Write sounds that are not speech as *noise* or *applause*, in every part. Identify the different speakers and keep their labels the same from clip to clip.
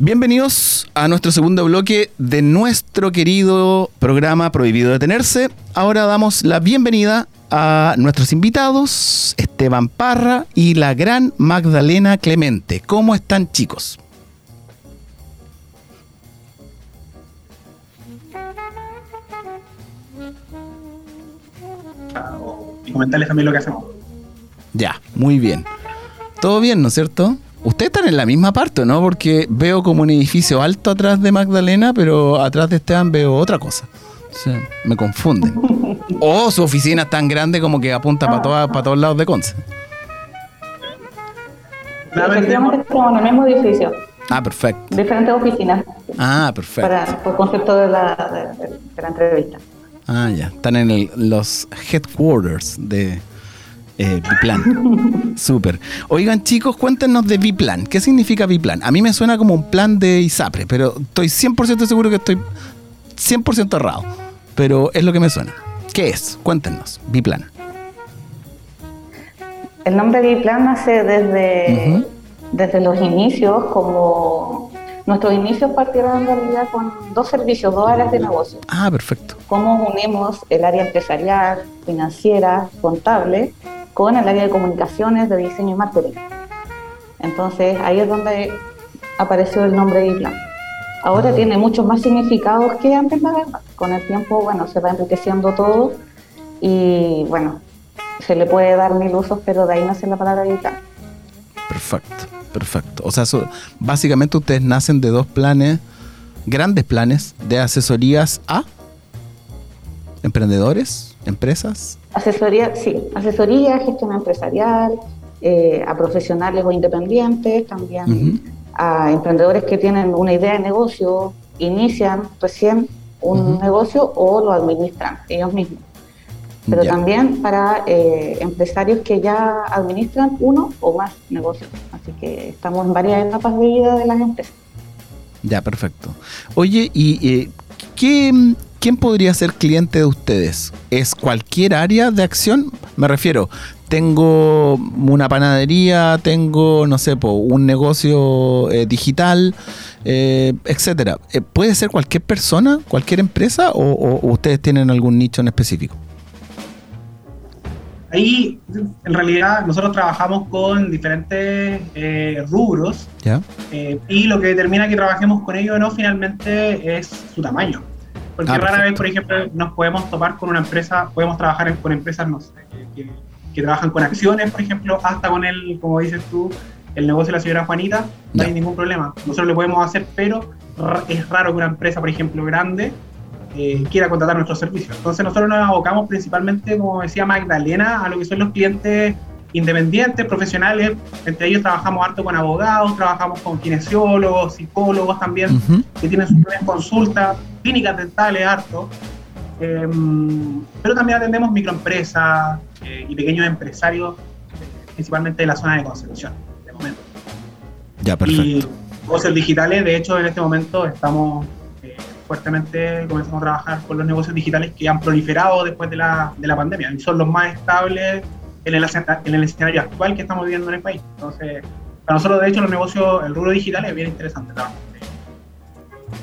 Speaker 1: Bienvenidos a nuestro segundo bloque de nuestro querido programa Prohibido Detenerse. Ahora damos la bienvenida a nuestros invitados, Esteban Parra y la gran Magdalena Clemente. ¿Cómo están chicos?
Speaker 2: Y comentarles también lo que hacemos.
Speaker 1: Ya, muy bien. Todo bien, ¿no es cierto? Ustedes están en la misma parte, ¿no? Porque veo como un edificio alto atrás de Magdalena, pero atrás de Esteban veo otra cosa. Sí, me confunden. *laughs* O su oficina es tan grande como que apunta para para todos lados de Conce.
Speaker 3: Efectivamente estamos en el mismo edificio.
Speaker 1: Ah, perfecto.
Speaker 3: Diferentes oficinas.
Speaker 1: Ah, perfecto.
Speaker 3: Para, por concepto de la, de, la entrevista.
Speaker 1: Ah, ya. Están en el, los headquarters de, eh, Biplan. *laughs* Súper. Oigan, chicos, cuéntenos de Biplan. ¿Qué significa Biplan? A mí me suena como un plan de ISAPRE, pero estoy 100% seguro que estoy 100% errado. Pero es lo que me suena. ¿Qué es? Cuéntenos. Biplan.
Speaker 3: El nombre Biplan nace desde, desde los inicios, como nuestros inicios partieron en realidad con dos servicios, dos áreas de negocio.
Speaker 1: Ah, perfecto.
Speaker 3: Cómo unimos el área empresarial, financiera, contable con el área de comunicaciones, de diseño y marketing. Entonces ahí es donde apareció el nombre de Plan. Ahora ah. tiene muchos más significados que antes, la verdad. Con el tiempo, bueno, se va enriqueciendo todo y bueno, se le puede dar mil usos, pero de ahí nace la palabra Plan.
Speaker 1: Perfecto, perfecto. O sea, básicamente ustedes nacen de dos planes, grandes planes de asesorías a emprendedores, empresas
Speaker 3: Asesoría, sí, asesoría, gestión empresarial, eh, a profesionales o independientes, también a emprendedores que tienen una idea de negocio, inician recién un negocio o lo administran ellos mismos. Pero también para eh, empresarios que ya administran uno o más negocios. Así que estamos en varias etapas de vida de las empresas.
Speaker 1: Ya, perfecto. Oye, ¿y eh, qué, ¿quién podría ser cliente de ustedes? ¿Es cualquier área de acción? Me refiero, tengo una panadería, tengo, no sé, un negocio eh, digital, eh, etcétera. Eh, ¿Puede ser cualquier persona, cualquier empresa o, ustedes tienen algún nicho en específico?
Speaker 2: Ahí, en realidad, nosotros trabajamos con diferentes rubros y lo que determina que trabajemos con ellos o no finalmente es su tamaño. Porque ah, rara vez, por ejemplo, nos podemos topar con una empresa, podemos trabajar con empresas, no sé, que, trabajan con acciones, por ejemplo, hasta con el, como dices tú, el negocio de la señora Juanita, no hay ningún problema. Nosotros lo podemos hacer, pero es raro que una empresa, por ejemplo, grande, eh, quiera contratar nuestros servicios. Entonces nosotros nos abocamos principalmente, como decía Magdalena, a lo que son los clientes independientes, profesionales. Entre ellos trabajamos harto con abogados, trabajamos con kinesiólogos, psicólogos también, que tienen sus propias consultas, clínicas dentales harto. Em, pero también atendemos microempresas eh, y pequeños empresarios, principalmente de la zona de Concepción, de momento.
Speaker 1: Ya, perfecto. Y
Speaker 2: negocios digitales, de hecho, en este momento estamos eh, fuertemente comenzando a trabajar con los negocios digitales que han proliferado después de la, de la pandemia y son los más estables en el, en el escenario actual que estamos viviendo en el país. Entonces, para nosotros, de hecho, los negocios, el rubro digital es bien interesante.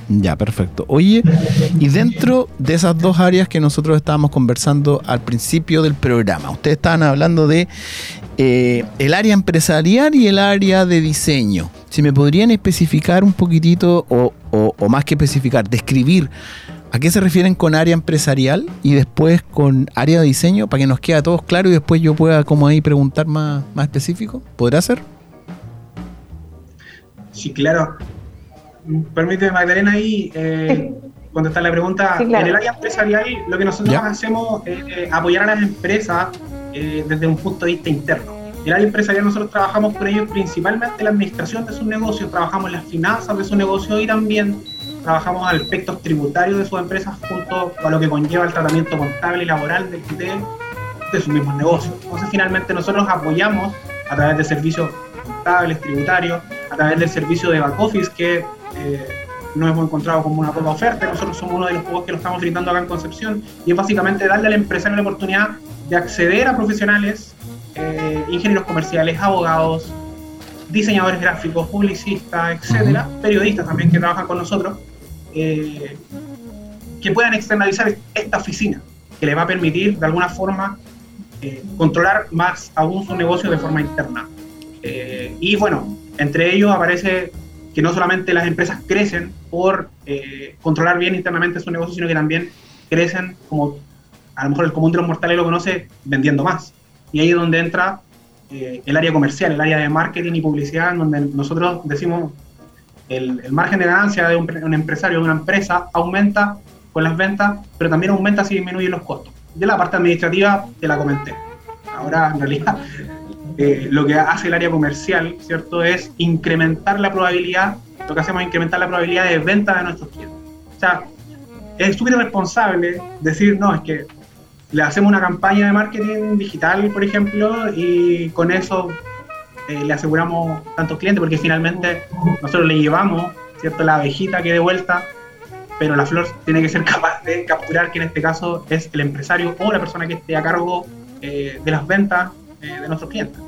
Speaker 1: Ya, perfecto. Oye, y dentro de esas dos áreas que nosotros estábamos conversando al principio del programa, ustedes estaban hablando de eh, el área empresarial y el área de diseño. Si me podrían especificar un poquitito, o, más que especificar, describir ¿A qué se refieren con área empresarial y después con área de diseño? Para que nos quede a todos claro y después yo pueda como ahí preguntar más, más específico. ¿Podrá ser?
Speaker 2: Sí, claro. Permíteme, Magdalena, ahí eh, contestar la pregunta. En el área empresarial lo que nosotros hacemos es eh, apoyar a las empresas eh, desde un punto de vista interno. En el área empresarial nosotros trabajamos con ellos principalmente en la administración de sus negocios, trabajamos en las finanzas de su negocio y también trabajamos aspectos tributarios de sus empresas junto a lo que conlleva el tratamiento contable y laboral de, de sus mismos negocios. Entonces, finalmente, nosotros apoyamos a través de servicios contables, tributarios, a través del servicio de back office que eh, nos hemos encontrado como una poca oferta. Nosotros somos uno de los juegos que lo estamos brindando acá en Concepción y es básicamente darle al empresario la oportunidad de acceder a profesionales, eh, ingenieros comerciales, abogados, diseñadores gráficos, publicistas, etcétera, periodistas también que trabajan con nosotros, eh, que puedan externalizar esta oficina, que le va a permitir de alguna forma eh, controlar más aún su negocio de forma interna. Eh, y bueno, entre ellos aparece que no solamente las empresas crecen por controlar bien internamente su negocio, sino que también crecen como a lo mejor el común de los mortales lo conoce vendiendo más. Y ahí es donde entra eh, el área comercial, el área de marketing y publicidad, en donde nosotros decimos el, el margen de ganancia de un, empresario, de una empresa, aumenta con las ventas, pero también aumenta si disminuyen los costos. De la parte administrativa te la comenté. Ahora, en realidad, eh, lo que hace el área comercial, ¿cierto? Es incrementar la probabilidad, lo que hacemos es incrementar la probabilidad de venta de nuestros clientes. O sea, es súper irresponsable decir, no, es que le hacemos una campaña de marketing digital, por ejemplo, y con eso eh, le aseguramos tantos clientes, porque finalmente nosotros le llevamos, ¿cierto?, la abejita que de vuelta, pero la flor tiene que ser *laughs* capaz de capturar, que en este caso es el empresario o la persona que esté a cargo eh, de las ventas de nuestros clientes.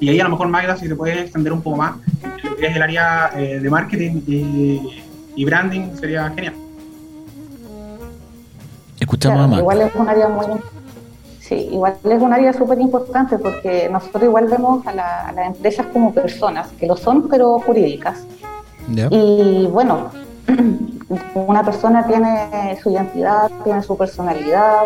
Speaker 2: Y ahí a lo mejor Magda, si se puede extender un poco más, lo que es el área de marketing y branding, sería genial.
Speaker 3: Escuchamos Igual es un área muy. Sí, igual es un área súper importante porque nosotros igual vemos a, las empresas como personas, que lo son, pero jurídicas. Y bueno, *clears throat* una persona tiene su identidad, tiene su personalidad,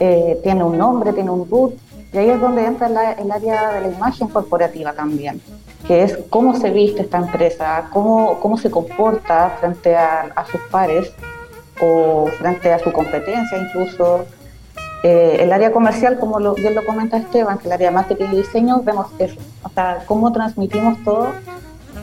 Speaker 3: eh, tiene un nombre, tiene un root, y ahí es donde entra el área de la imagen corporativa también, que es cómo se viste esta empresa, cómo, cómo se comporta frente a, sus pares o frente a su competencia incluso. Eh, el área comercial, como lo, bien lo comenta Esteban, que el área de marketing y diseño, vemos eso, o sea, cómo transmitimos todo,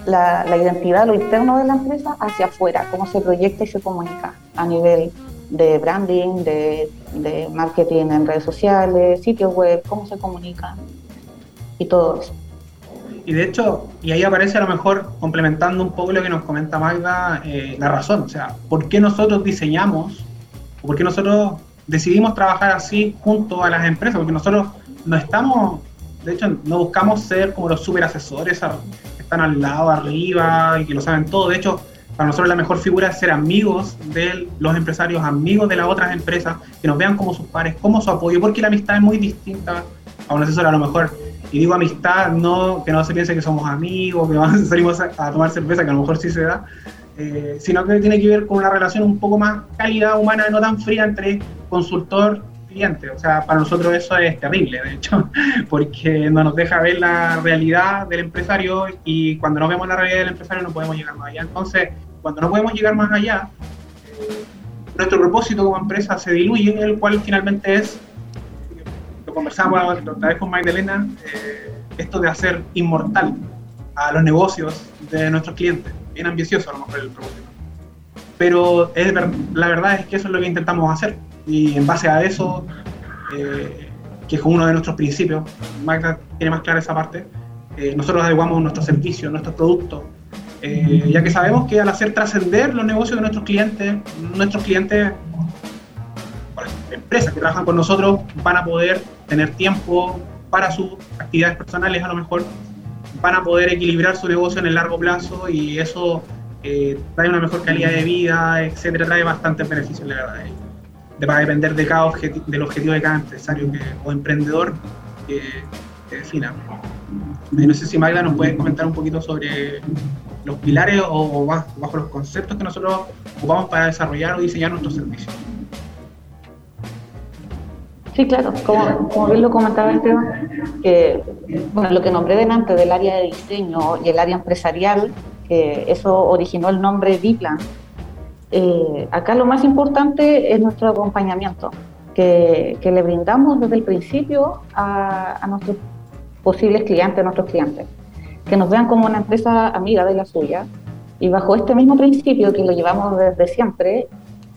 Speaker 3: la, la, identidad, lo interno de la empresa hacia afuera, cómo se proyecta y se comunica a nivel de branding, de, de marketing en redes sociales, sitios web, cómo se comunica y todo eso.
Speaker 2: Y de hecho, y ahí aparece a lo mejor complementando un poco lo que nos comenta Magda, eh, la razón, o sea, ¿por qué nosotros diseñamos o por qué nosotros decidimos trabajar así junto a las empresas? Porque nosotros no estamos, de hecho, no buscamos ser como los super asesores que están al lado, arriba y que lo saben todo. De hecho, para nosotros la mejor figura es ser amigos de los empresarios, amigos de las otras empresas, que nos vean como sus pares, como su apoyo, porque la amistad es muy distinta a un asesor a lo mejor y digo amistad, no que no se piense que somos amigos, que *laughs* salimos a, tomar cerveza, que a lo mejor sí se da, eh, sino que tiene que ver con una relación un poco más cálida, humana, no tan fría entre consultor cliente. O sea, para nosotros eso es terrible, de hecho, *laughs* porque no nos deja ver la realidad del empresario y cuando no vemos la realidad del empresario no podemos llegar más allá. Entonces, cuando no podemos llegar más allá, eh, nuestro propósito como empresa se diluye, el cual finalmente es conversamos otra vez con Magdalena, eh, esto de hacer inmortal a los negocios de nuestros clientes. Bien ambicioso a lo mejor el propósito. Pero es, la verdad es que eso es lo que intentamos hacer. Y en base a eso, eh, que es uno de nuestros principios, Magda tiene más clara esa parte, eh, nosotros adecuamos nuestros servicios, nuestros productos, ya que sabemos que al hacer trascender los negocios de nuestros clientes, nuestros clientes empresas que trabajan con nosotros van a poder tener tiempo para sus actividades personales a lo mejor, van a poder equilibrar su negocio en el largo plazo y eso eh, trae una mejor calidad de vida, etcétera, trae bastantes beneficios, la verdad. Va a depender de cada del objetivo de cada empresario o emprendedor defina. No sé si Magda nos puede comentar un poquito sobre los pilares o bajo los conceptos que nosotros ocupamos para desarrollar o diseñar nuestros servicios.
Speaker 3: Sí, claro, como, bien lo comentaba Esteban, que bueno, lo que nombré delante del área de diseño y el área empresarial, que eso originó el nombre Diplan. Eh, acá lo más importante es nuestro acompañamiento, que, que le brindamos desde el principio a, nuestros posibles clientes, nuestros clientes, que nos vean como una empresa amiga de la suya. Y bajo este mismo principio que lo llevamos desde siempre,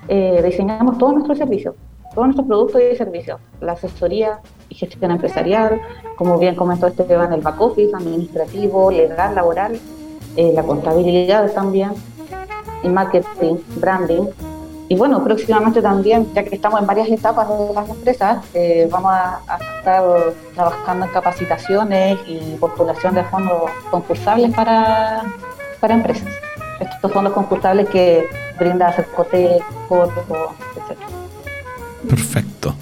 Speaker 3: eh, diseñamos todos nuestros servicios todos nuestros productos y servicios, la asesoría y gestión empresarial, como bien comentó Esteban, el back office, administrativo, legal, laboral, eh, la contabilidad también, el marketing, branding, y bueno, próximamente también, ya que estamos en varias etapas de las empresas, eh, vamos a, estar trabajando en capacitaciones y postulación de fondos concursables para, para empresas. Estos fondos concursables que brinda Cercotec, Corpo, etc.
Speaker 1: Perfecto.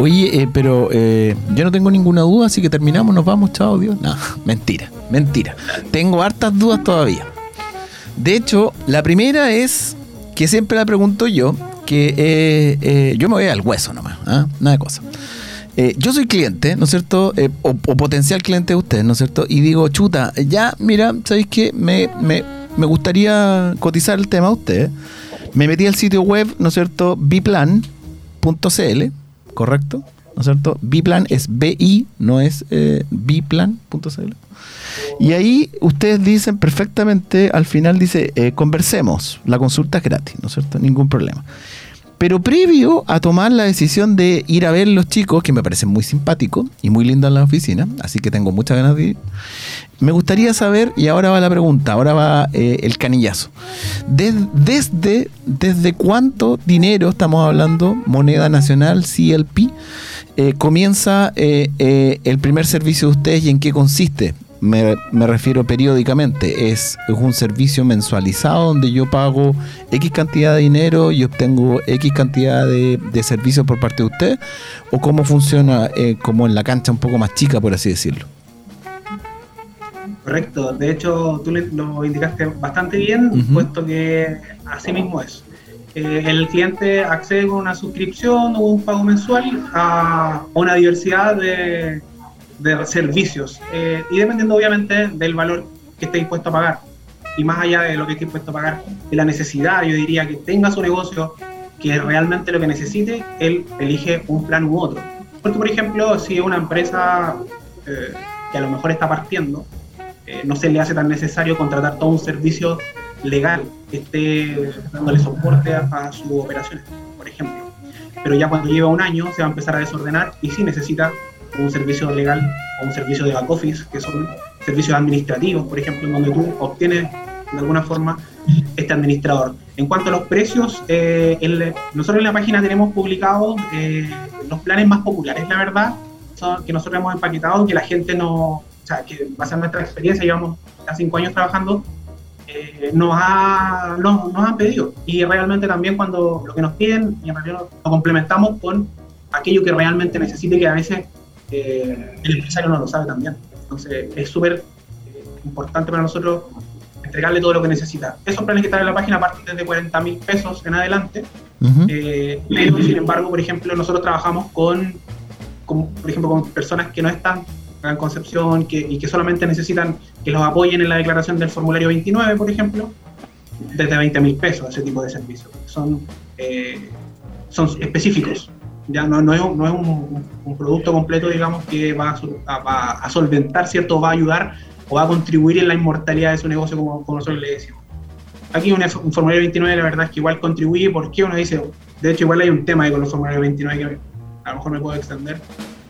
Speaker 1: Oye, eh, pero eh, yo no tengo ninguna duda, así que terminamos, nos vamos, chao, Dios. No, *laughs* mentira, mentira. Tengo hartas dudas todavía. De hecho, la primera es que siempre la pregunto yo, que eh, eh, yo me voy al hueso nomás, ¿ah? nada de cosa. Eh, yo soy cliente, ¿no es cierto? O, potencial cliente de ustedes, ¿no es cierto? Y digo, chuta, ya, mira, ¿sabéis qué? Me, me, me gustaría cotizar el tema a ustedes. Me metí al sitio web, ¿no es cierto? biplan.cl, ¿correcto? ¿No es cierto? Biplan es BI, no es biplan.cl. Y ahí ustedes dicen perfectamente, al final dice, eh, conversemos, la consulta es gratis, ¿no es cierto? Ningún problema. Pero previo a tomar la decisión de ir a ver los chicos, que me parecen muy simpáticos y muy lindos en la oficina, así que tengo muchas ganas de ir, me gustaría saber, y ahora va la pregunta, ahora va eh, el canillazo, desde, desde cuánto dinero estamos hablando, moneda nacional, CLP, eh, comienza el primer servicio de ustedes y en qué consiste me, refiero periódicamente, es, un servicio mensualizado donde yo pago X cantidad de dinero y obtengo X cantidad de, servicios por parte de usted, o cómo funciona eh, como en la cancha un poco más chica, por así decirlo.
Speaker 2: Correcto, de hecho tú lo indicaste bastante bien, puesto que así mismo es. Eh, el cliente accede con una suscripción o un pago mensual a una diversidad de, de servicios eh, y dependiendo obviamente del valor que esté dispuesto a pagar y más allá de lo que esté dispuesto a pagar, de la necesidad, yo diría que tenga su negocio, que realmente lo que necesite, él elige un plan u otro. Porque, por ejemplo, si una empresa eh, que a lo mejor está partiendo, eh, no se le hace tan necesario contratar todo un servicio legal que esté dándole soporte a, a sus operaciones, por ejemplo. Pero ya cuando lleva un año se va a empezar a desordenar y sí necesita un servicio legal o un servicio de back office, que son servicios administrativos, por ejemplo, donde tú obtienes de alguna forma este administrador. En cuanto a los precios, eh, nosotros en la página tenemos publicados eh, los planes más populares, la verdad, que nosotros hemos empaquetado, que la gente no, o sea, que base en nuestra experiencia, llevamos ya cinco años trabajando, eh, nos, nos, han pedido. Y realmente también cuando lo que nos piden, en realidad lo complementamos con aquello que realmente necesite, que a veces eh, el empresario no lo sabe también. Entonces es súper eh, importante para nosotros entregarle todo lo que necesita. Esos planes que están en la página parten desde 40 mil pesos en adelante, eh, pero sin embargo, por ejemplo, nosotros trabajamos con, por ejemplo, con personas que no están en Concepción que, y que solamente necesitan que los apoyen en la declaración del formulario 29, por ejemplo, desde 20 mil pesos ese tipo de servicios. Son, son específicos ya no, no es, no es un, producto completo, digamos, que va a, a, solventar, ¿cierto? Va a ayudar o va a contribuir en la inmortalidad de su negocio, como, como nosotros le decimos. Aquí un, formulario 29, la verdad es que igual contribuye, porque uno dice, de hecho, igual hay un tema ahí con los formularios 29 que a lo mejor me puedo extender,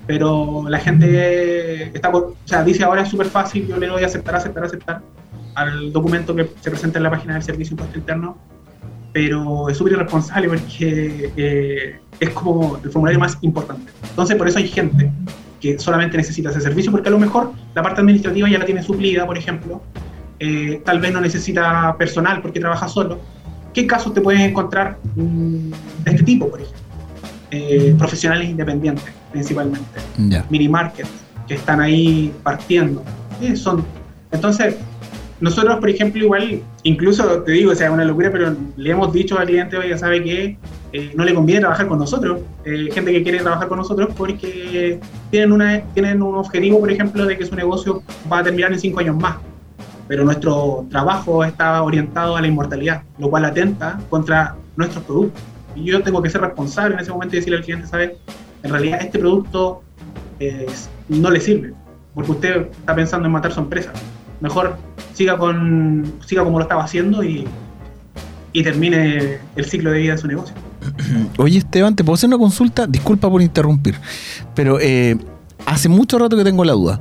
Speaker 2: pero la gente está o sea, dice ahora es súper fácil, yo le doy a aceptar, aceptar, aceptar al documento que se presenta en la página del Servicio Impuesto Interno pero es súper irresponsable porque eh, es como el formulario más importante. Entonces, por eso hay gente que solamente necesita ese servicio, porque a lo mejor la parte administrativa ya la tiene suplida, por ejemplo, eh, tal vez no necesita personal porque trabaja solo. ¿Qué casos te puedes encontrar mm, de este tipo, por ejemplo? Eh, profesionales independientes, principalmente. Mini market, que están ahí partiendo. son, entonces, nosotros, por ejemplo, igual, incluso te digo, o sea, una locura, pero le hemos dicho al cliente, ya sabe que eh, no le conviene trabajar con nosotros, eh, gente que quiere trabajar con nosotros porque tienen, una, tienen un objetivo, por ejemplo, de que su negocio va a terminar en cinco años más. Pero nuestro trabajo está orientado a la inmortalidad, lo cual atenta contra nuestros productos. Y yo tengo que ser responsable en ese momento y decirle al cliente, ¿sabe? En realidad este producto no le sirve, porque usted está pensando en matar su empresa mejor siga con siga como lo estaba haciendo y, y termine el ciclo de vida de su negocio. *clears throat*
Speaker 1: Oye Esteban, ¿te puedo hacer una consulta? Disculpa por interrumpir, pero eh, hace mucho rato que tengo la duda,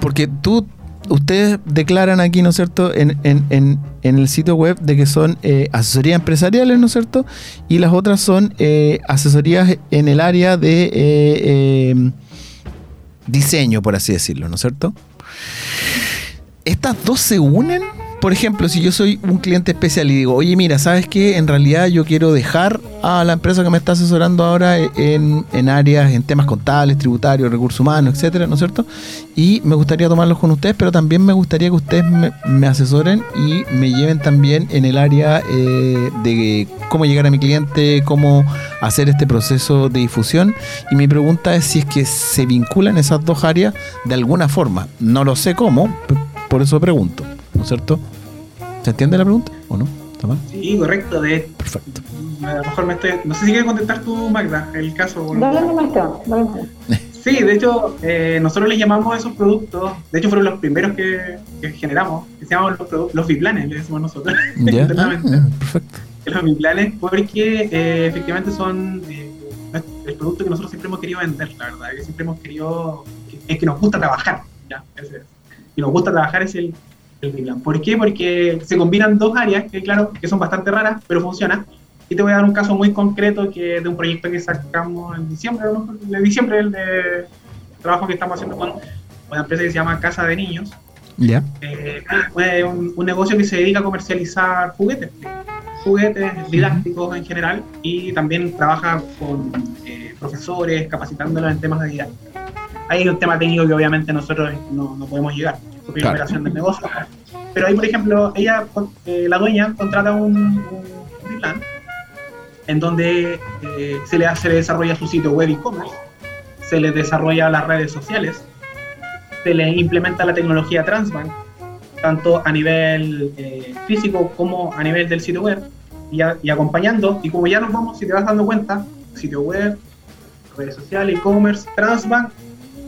Speaker 1: porque tú ustedes declaran aquí, ¿no es cierto?, en, el sitio web de que son eh, asesorías empresariales, ¿no es cierto? Y las otras son eh, asesorías en el área de eh, diseño, por así decirlo, ¿no es cierto? ¿Estas dos se unen? por ejemplo, si yo soy un cliente especial y digo, oye, mira, ¿sabes qué? En realidad yo quiero dejar a la empresa que me está asesorando ahora en, áreas, en temas contables, tributarios, recursos humanos, etcétera, ¿no es cierto? Y me gustaría tomarlos con ustedes, pero también me gustaría que ustedes me, asesoren y me lleven también en el área eh, de cómo llegar a mi cliente, cómo hacer este proceso de difusión. Y mi pregunta es si es que se vinculan esas dos áreas de alguna forma. No lo sé cómo, por eso pregunto. ¿no es cierto? ¿Se entiende la pregunta o no?
Speaker 2: ¿Está mal? Sí, correcto. De,
Speaker 1: Perfecto.
Speaker 2: A lo mejor me estoy. No sé si quieres contestar tú, Magda, el caso. Dale
Speaker 3: nomás, dale *laughs*
Speaker 2: Sí, de hecho, eh, nosotros le llamamos a esos productos, de hecho fueron los primeros que, generamos, que se llaman los, los biplanes, le decimos nosotros.
Speaker 1: ¿Ya? *laughs* Ah, perfecto.
Speaker 2: Los biplanes, porque eh, efectivamente son eh, el producto que nosotros siempre hemos querido vender, la verdad, que siempre hemos querido, es que nos gusta trabajar, ¿ya? Y nos gusta trabajar es el, ¿Por qué? Porque se combinan dos áreas que, claro, que son bastante raras, pero funcionan. Y te voy a dar un caso muy concreto que de un proyecto que sacamos en diciembre, ¿no? de diciembre, el de trabajo que estamos haciendo con una empresa que se llama Casa de Niños.
Speaker 1: Ya.
Speaker 2: Eh, un, negocio que se dedica a comercializar juguetes, juguetes didácticos en general, y también trabaja con eh, profesores, capacitándolos en temas de didáctica. Hay un tema técnico que obviamente nosotros no, no podemos llegar primera operación del negocio. Pero ahí, por ejemplo, ella, eh, la dueña, contrata un, un plan en donde eh, se, le, hace desarrolla su sitio web e-commerce, se le desarrolla las redes sociales, se le implementa la tecnología Transbank, tanto a nivel eh, físico como a nivel del sitio web, y, y, acompañando, y como ya nos vamos, si te vas dando cuenta, sitio web, redes sociales, e-commerce, Transbank,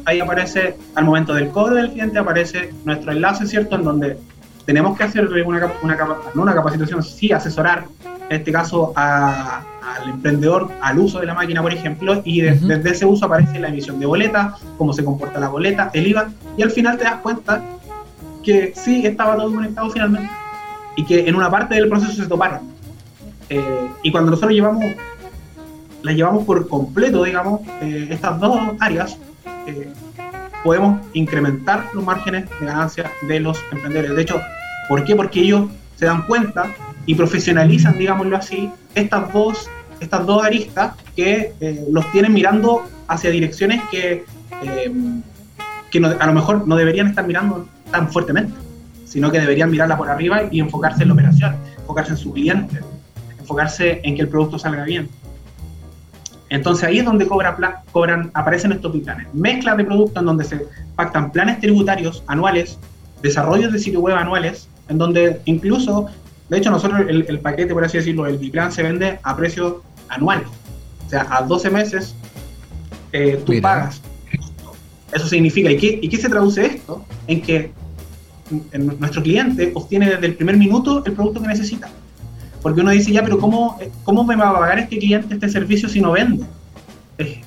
Speaker 2: ahí aparece, al momento del cobro del cliente, aparece nuestro enlace, ¿cierto? En donde tenemos que hacer una, una, no una capacitación, sí asesorar, en este caso al emprendedor al uso de la máquina, por ejemplo, y desde ese uso aparece la emisión de boleta, cómo se comporta la boleta, el IVA, y al final te das cuenta que sí estaba todo conectado finalmente y que en una parte del proceso se toparon. Eh, y cuando nosotros llevamos, la llevamos por completo, digamos, eh, estas dos áreas, eh, podemos incrementar los márgenes de ganancia de los emprendedores. De hecho, ¿por qué? Porque ellos se dan cuenta y profesionalizan, digámoslo así, estas dos, estas dos aristas que eh, los tienen mirando hacia direcciones que, eh, que a lo mejor no deberían estar mirando tan fuertemente, sino que deberían mirarla por arriba y enfocarse en la operación, enfocarse en su cliente, enfocarse en que el producto salga bien. Entonces ahí es donde cobra cobran, aparecen estos planes. Mezclas de productos en donde se pactan planes tributarios anuales, desarrollos de sitio web anuales, en donde incluso, de hecho nosotros el, paquete, por así decirlo, el biplan se vende a precio anual. O sea, a 12 meses eh, tú pagas. Eso significa, ¿y qué, ¿y qué se traduce esto? En que nuestro cliente obtiene desde el primer minuto el producto que necesita. Porque uno dice, ya, pero ¿cómo, cómo me va a pagar este cliente este servicio si no vende? Es,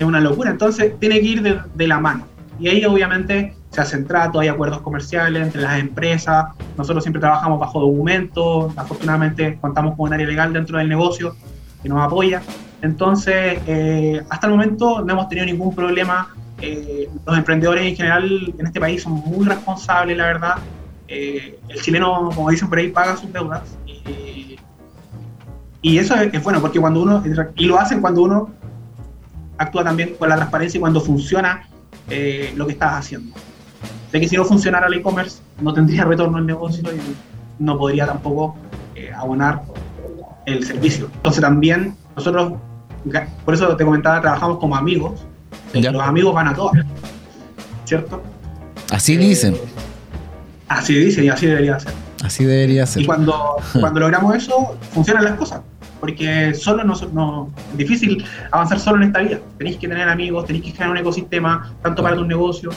Speaker 2: una locura. Entonces, tiene que ir de, la mano. Y ahí, obviamente, se hacen tratos, hay acuerdos comerciales entre las empresas. Nosotros siempre trabajamos bajo documentos. Afortunadamente, contamos con un área legal dentro del negocio que nos apoya. Entonces, eh, hasta el momento no hemos tenido ningún problema. Eh, los emprendedores en general en este país son muy responsables, la verdad. Eh, el chileno, como dicen por ahí, paga sus deudas y eso es, bueno, porque cuando uno, y lo hacen cuando uno actúa también con la transparencia y cuando funciona eh, lo que estás haciendo. De que si no funcionara el e-commerce, no tendría *laughs* retorno el negocio y no podría tampoco eh, abonar el servicio. Entonces también nosotros, por eso te comentaba, trabajamos como amigos. Los amigos van a todas, ¿cierto?
Speaker 1: Así dicen.
Speaker 2: Así dicen y así debería ser.
Speaker 1: Así debería ser.
Speaker 2: Y cuando, *laughs* cuando logramos eso, funcionan las cosas. Porque solo no, no, es difícil avanzar solo en esta vida. Tenéis que tener amigos, tenéis que crear un ecosistema, tanto para tu negocio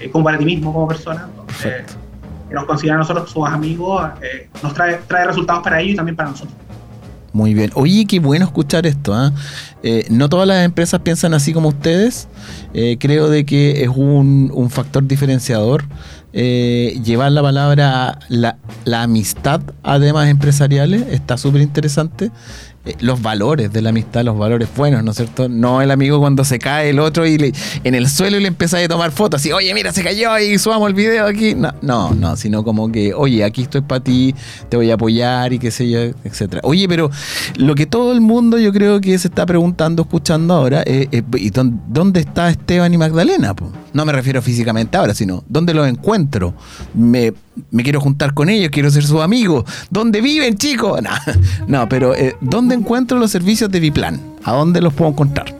Speaker 2: eh, como para ti mismo como persona. Entonces, nos consideran nosotros sus amigos, eh, nos trae, trae resultados para ellos y también para nosotros.
Speaker 1: Muy bien. Oye, qué bueno escuchar esto. ¿ah? Eh, no todas las empresas piensan así como ustedes. Eh, creo de que es un, un factor diferenciador eh, llevar la palabra la, la amistad a temas empresariales. Está súper interesante. Eh, los valores de la amistad, los valores buenos, ¿no es cierto? No el amigo cuando se cae el otro y le, en el suelo y le empieza a tomar fotos y, oye, mira, se cayó y subamos el video aquí. No, no, no, sino como que, oye, aquí estoy para ti, te voy a apoyar y qué sé yo, etcétera. Oye, pero lo que todo el mundo yo creo que se está preguntando, escuchando ahora, es, ¿dónde está Esteban y Magdalena? No me refiero físicamente ahora, sino, ¿dónde los encuentro? Me me quiero juntar con ellos, quiero ser su amigo. ¿Dónde viven, chicos? *laughs* No, pero eh, ¿dónde encuentro los servicios de Biplan? ¿A dónde los puedo encontrar?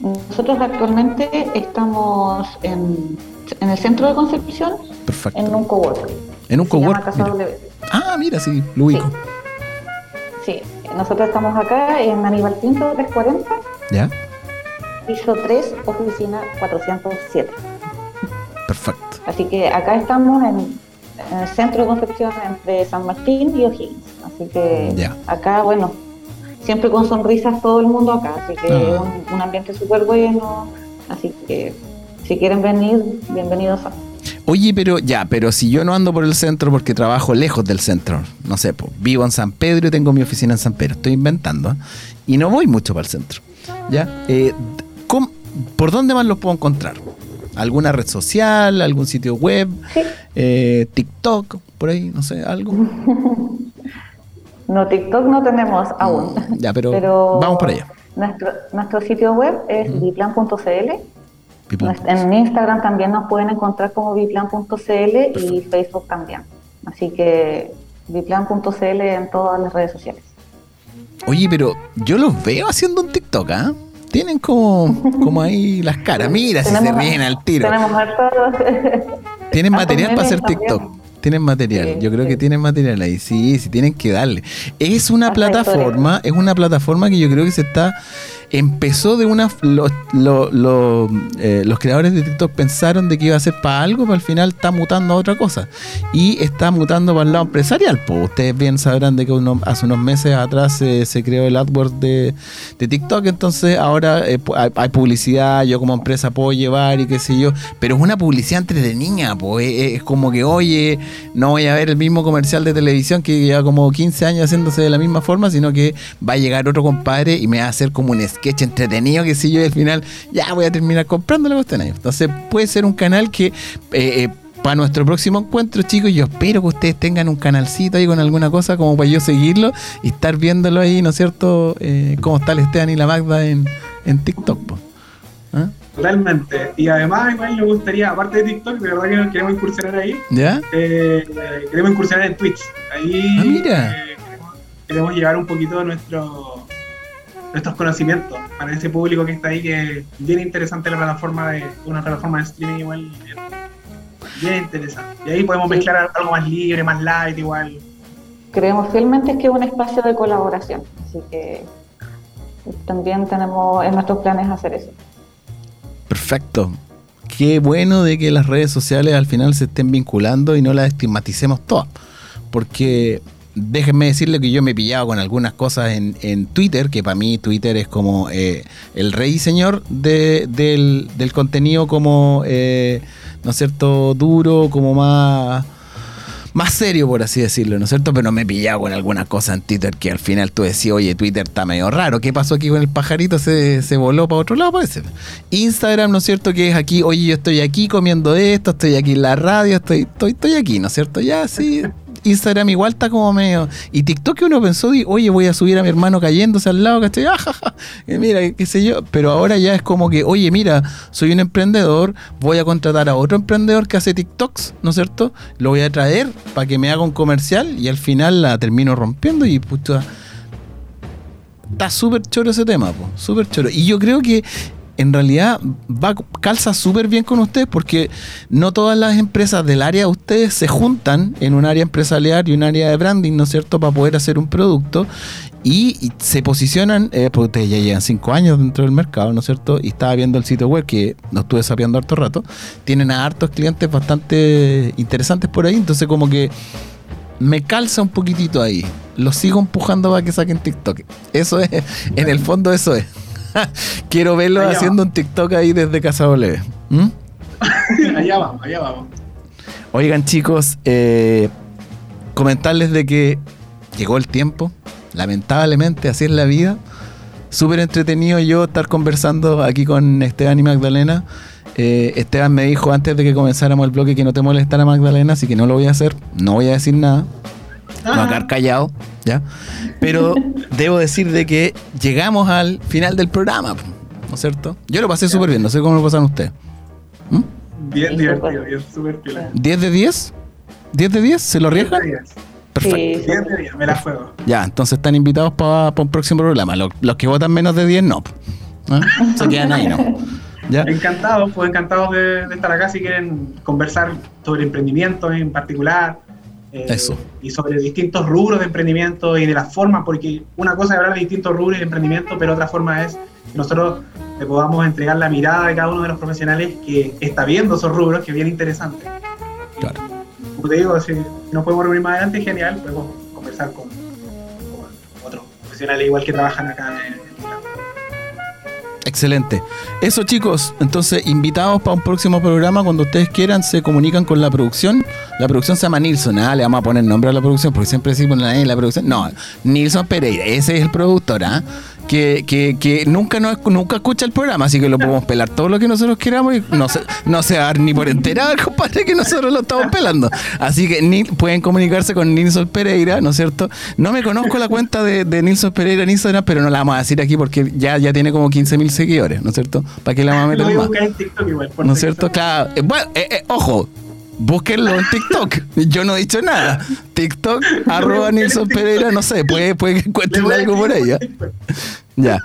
Speaker 3: Nosotros actualmente estamos en, el centro de Concepción, en un cowork.
Speaker 1: En un cowork. Ah, mira, sí, lo ubico.
Speaker 3: Sí. nosotros estamos acá en Aníbal Pinto 340.
Speaker 1: ¿Ya?
Speaker 3: Piso 3, oficina 407.
Speaker 1: Perfecto.
Speaker 3: Así que acá estamos en, el centro de Concepción entre San Martín y O'Higgins. Así que acá, bueno, siempre con sonrisas todo el mundo acá. Así que ah. un, ambiente súper bueno. Así que si quieren venir, bienvenidos a.
Speaker 1: Oye, pero ya, pero si yo no ando por el centro porque trabajo lejos del centro, no sé, pues, vivo en San Pedro y tengo mi oficina en San Pedro, estoy inventando, ¿eh? y no voy mucho para el centro, ¿ya? Eh, ¿Por dónde más los puedo encontrar? ¿Alguna red social, algún sitio web, eh, TikTok, por ahí, no sé, algo? *laughs*
Speaker 3: No, TikTok no tenemos aún.
Speaker 1: Mm, ya, pero, vamos para allá.
Speaker 3: Nuestro, nuestro sitio web es biplan.cl. En Instagram también nos pueden encontrar como biplan.cl y Facebook también. Así que biplan.cl en todas las redes sociales.
Speaker 1: Oye, pero yo los veo haciendo un TikTok, ¿ah? Tienen como, como ahí las caras. Mira si se ríen al tiro. Tienen material para hacer TikTok. Tienen material, yo creo que tienen material ahí, sí, sí, tienen que darle. Es una plataforma, es una plataforma que yo creo que se está empezó de una. Eh, los creadores de TikTok pensaron de que iba a ser para algo, pero al final está mutando a otra cosa. Y está mutando para el lado empresarial. Pues ustedes bien sabrán de que hace unos meses atrás se creó el AdWords de, TikTok, entonces ahora eh, hay, publicidad, yo como empresa puedo llevar y qué sé yo, pero es una publicidad entretenida, pues es, como que, oye, no voy a ver el mismo comercial de televisión que lleva como 15 años haciéndose de la misma forma, sino que va a llegar otro compadre y me va a hacer como un sketch entretenido que si yo al final ya voy a terminar comprando la cuestión. Entonces puede ser un canal que... Eh, eh, para nuestro próximo encuentro, chicos, yo espero que ustedes tengan un canalcito ahí con alguna cosa como para yo seguirlo y estar viéndolo ahí, ¿no es cierto? Eh, cómo está el Esteban y la Magda en, en TikTok.
Speaker 2: ¿Ah? Totalmente. Y además, igual me gustaría, aparte de TikTok, de verdad que queremos incursionar ahí.
Speaker 1: ¿Ya?
Speaker 2: queremos incursionar en Twitch. Ahí
Speaker 1: ah, mira.
Speaker 2: queremos, queremos, llevar un poquito de nuestro nuestros conocimientos para ese público que está ahí, que es bien interesante la plataforma de una plataforma de streaming igual, bien, interesante. Y ahí podemos mezclar algo más libre, más light igual.
Speaker 3: Creemos fielmente que es un espacio de colaboración, así que también tenemos en nuestros planes hacer eso.
Speaker 1: Perfecto. Qué bueno de que las redes sociales al final se estén vinculando y no las estigmaticemos todas. Porque déjenme decirle que yo me he pillado con algunas cosas en, Twitter, que para mí Twitter es como eh, el rey señor del, contenido como, eh, ¿no es cierto?, duro, como más, más serio, por así decirlo, ¿no es cierto? Pero me he pillado con algunas cosas en Twitter que al final tú decías, oye, Twitter está medio raro, ¿qué pasó aquí con el pajarito? Se, se voló para otro lado, parece. Instagram, ¿no es cierto?, que es aquí, oye, yo estoy aquí comiendo esto, estoy aquí en la radio, estoy, estoy, estoy aquí, ¿no es cierto? Ya, sí Instagram igual está como medio. Y TikTok uno pensó, oye, voy a subir a mi hermano cayéndose al lado, ¿cachai? *laughs* Ah, mira, qué sé yo. Pero ahora ya es como que, oye, mira, soy un emprendedor, voy a contratar a otro emprendedor que hace TikToks, ¿no es cierto? Lo voy a traer para que me haga un comercial y al final la termino rompiendo y puta. Está súper choro ese tema, súper choro. Y yo creo que en realidad va, calza súper bien con ustedes porque no todas las empresas del área de ustedes se juntan en un área empresarial y un área de branding, ¿no es cierto?, para poder hacer un producto y, se posicionan, eh, porque ustedes ya llevan cinco años dentro del mercado, ¿no es cierto? Y estaba viendo el sitio web que nos estuve sapeando harto rato, tienen a hartos clientes bastante interesantes por ahí, entonces como que me calza un poquitito ahí. Lo sigo empujando para que saquen TikTok. Eso es, en el fondo eso es. *laughs* Quiero verlo haciendo un TikTok ahí desde Casa.
Speaker 2: ¿Mm? *laughs* allá vamos, allá vamos.
Speaker 1: Oigan chicos, eh, comentarles de que llegó el tiempo. Lamentablemente, así es la vida. Súper entretenido yo estar conversando aquí con Esteban y Magdalena. Eh, Esteban me dijo antes de que comenzáramos el bloque que no te molestara Magdalena, así que no lo voy a hacer. No voy a decir nada. No voy a quedar callado, ¿ya? Pero *laughs* debo decir de que llegamos al final del programa, ¿no es cierto? Yo lo pasé súper bien, no sé cómo lo pasaron ustedes.
Speaker 2: ¿Mm? Bien divertido, bien súper
Speaker 1: ¿10 de 10? ¿10 de 10? ¿Se lo arriesgan?
Speaker 2: Perfecto. 10 de 10, me la juego.
Speaker 1: Ya, entonces están invitados para un próximo programa. Los, que votan menos de 10, no. ¿Ah? Se quedan ahí, ¿no? *laughs*
Speaker 2: ¿Ya? Encantados, pues encantados de, estar acá si quieren conversar sobre emprendimiento en particular. Eh, Eso. Y sobre distintos rubros de emprendimiento y de las formas, porque una cosa es hablar de distintos rubros de emprendimiento, pero otra forma es que nosotros le podamos entregar la mirada de cada uno de los profesionales que está viendo esos rubros, que es bien interesante. Claro. Como te digo, si nos podemos reunir más adelante, genial, podemos conversar con, otros profesionales igual que trabajan acá en, el
Speaker 1: Excelente. Eso chicos, entonces invitados para un próximo programa, cuando ustedes quieran se comunican con la producción. La producción se llama Nilsson, ¿ah? le vamos a poner nombre a la producción porque siempre decimos la, la producción. No, Nilsson Pereira, ese es el productor, ¿ah? Que, que, que nunca, no, nunca escucha el programa, así que lo podemos pelar todo lo que nosotros queramos y no se, no se va ni por enterar, compadre, que nosotros lo estamos pelando. Así que ni, pueden comunicarse con Nilson Pereira, ¿no es cierto? No me conozco la cuenta de, de Nilson Pereira en Instagram, pero no la vamos a decir aquí porque ya, ya tiene como 15 mil seguidores, ¿no es cierto? ¿Para qué la vamos a meter más? ¿No es cierto? Claro. Eh, bueno, eh, eh, ojo, búsquenlo en TikTok. Yo no he dicho nada. TikTok, *laughs* arroba Nilson Pereira, no sé, puede, puede que encuentren algo por ella. Ya.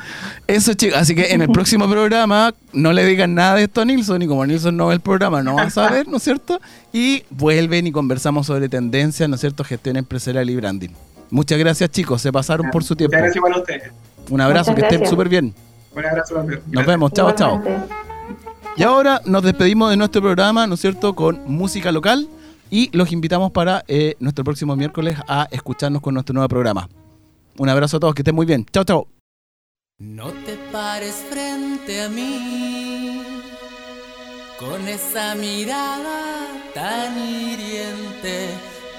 Speaker 1: Eso, chicos. Así que en el próximo programa no le digan nada de esto a Nilson y como Nilson no ve el programa, no va a saber, ¿no es cierto? Y vuelven y conversamos sobre tendencias, ¿no es cierto? Gestión empresarial y branding. Muchas gracias, chicos. Se pasaron por su tiempo.
Speaker 2: Muchas gracias a ustedes.
Speaker 1: Un abrazo, que estén súper bien.
Speaker 2: Un abrazo también.
Speaker 1: Nos vemos. Chao, chao. Y ahora nos despedimos de nuestro programa, ¿no es cierto?, con música local y los invitamos para eh, nuestro próximo miércoles a escucharnos con nuestro nuevo programa. Un abrazo a todos, que estén muy bien. Chao, chao.
Speaker 4: No te pares frente a mí con esa mirada tan hiriente.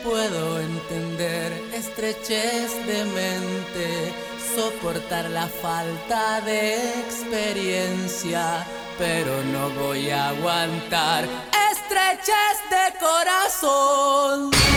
Speaker 4: Puedo entender estrechez de mente, soportar la falta de experiencia pero no voy a aguantar estrechez de corazón.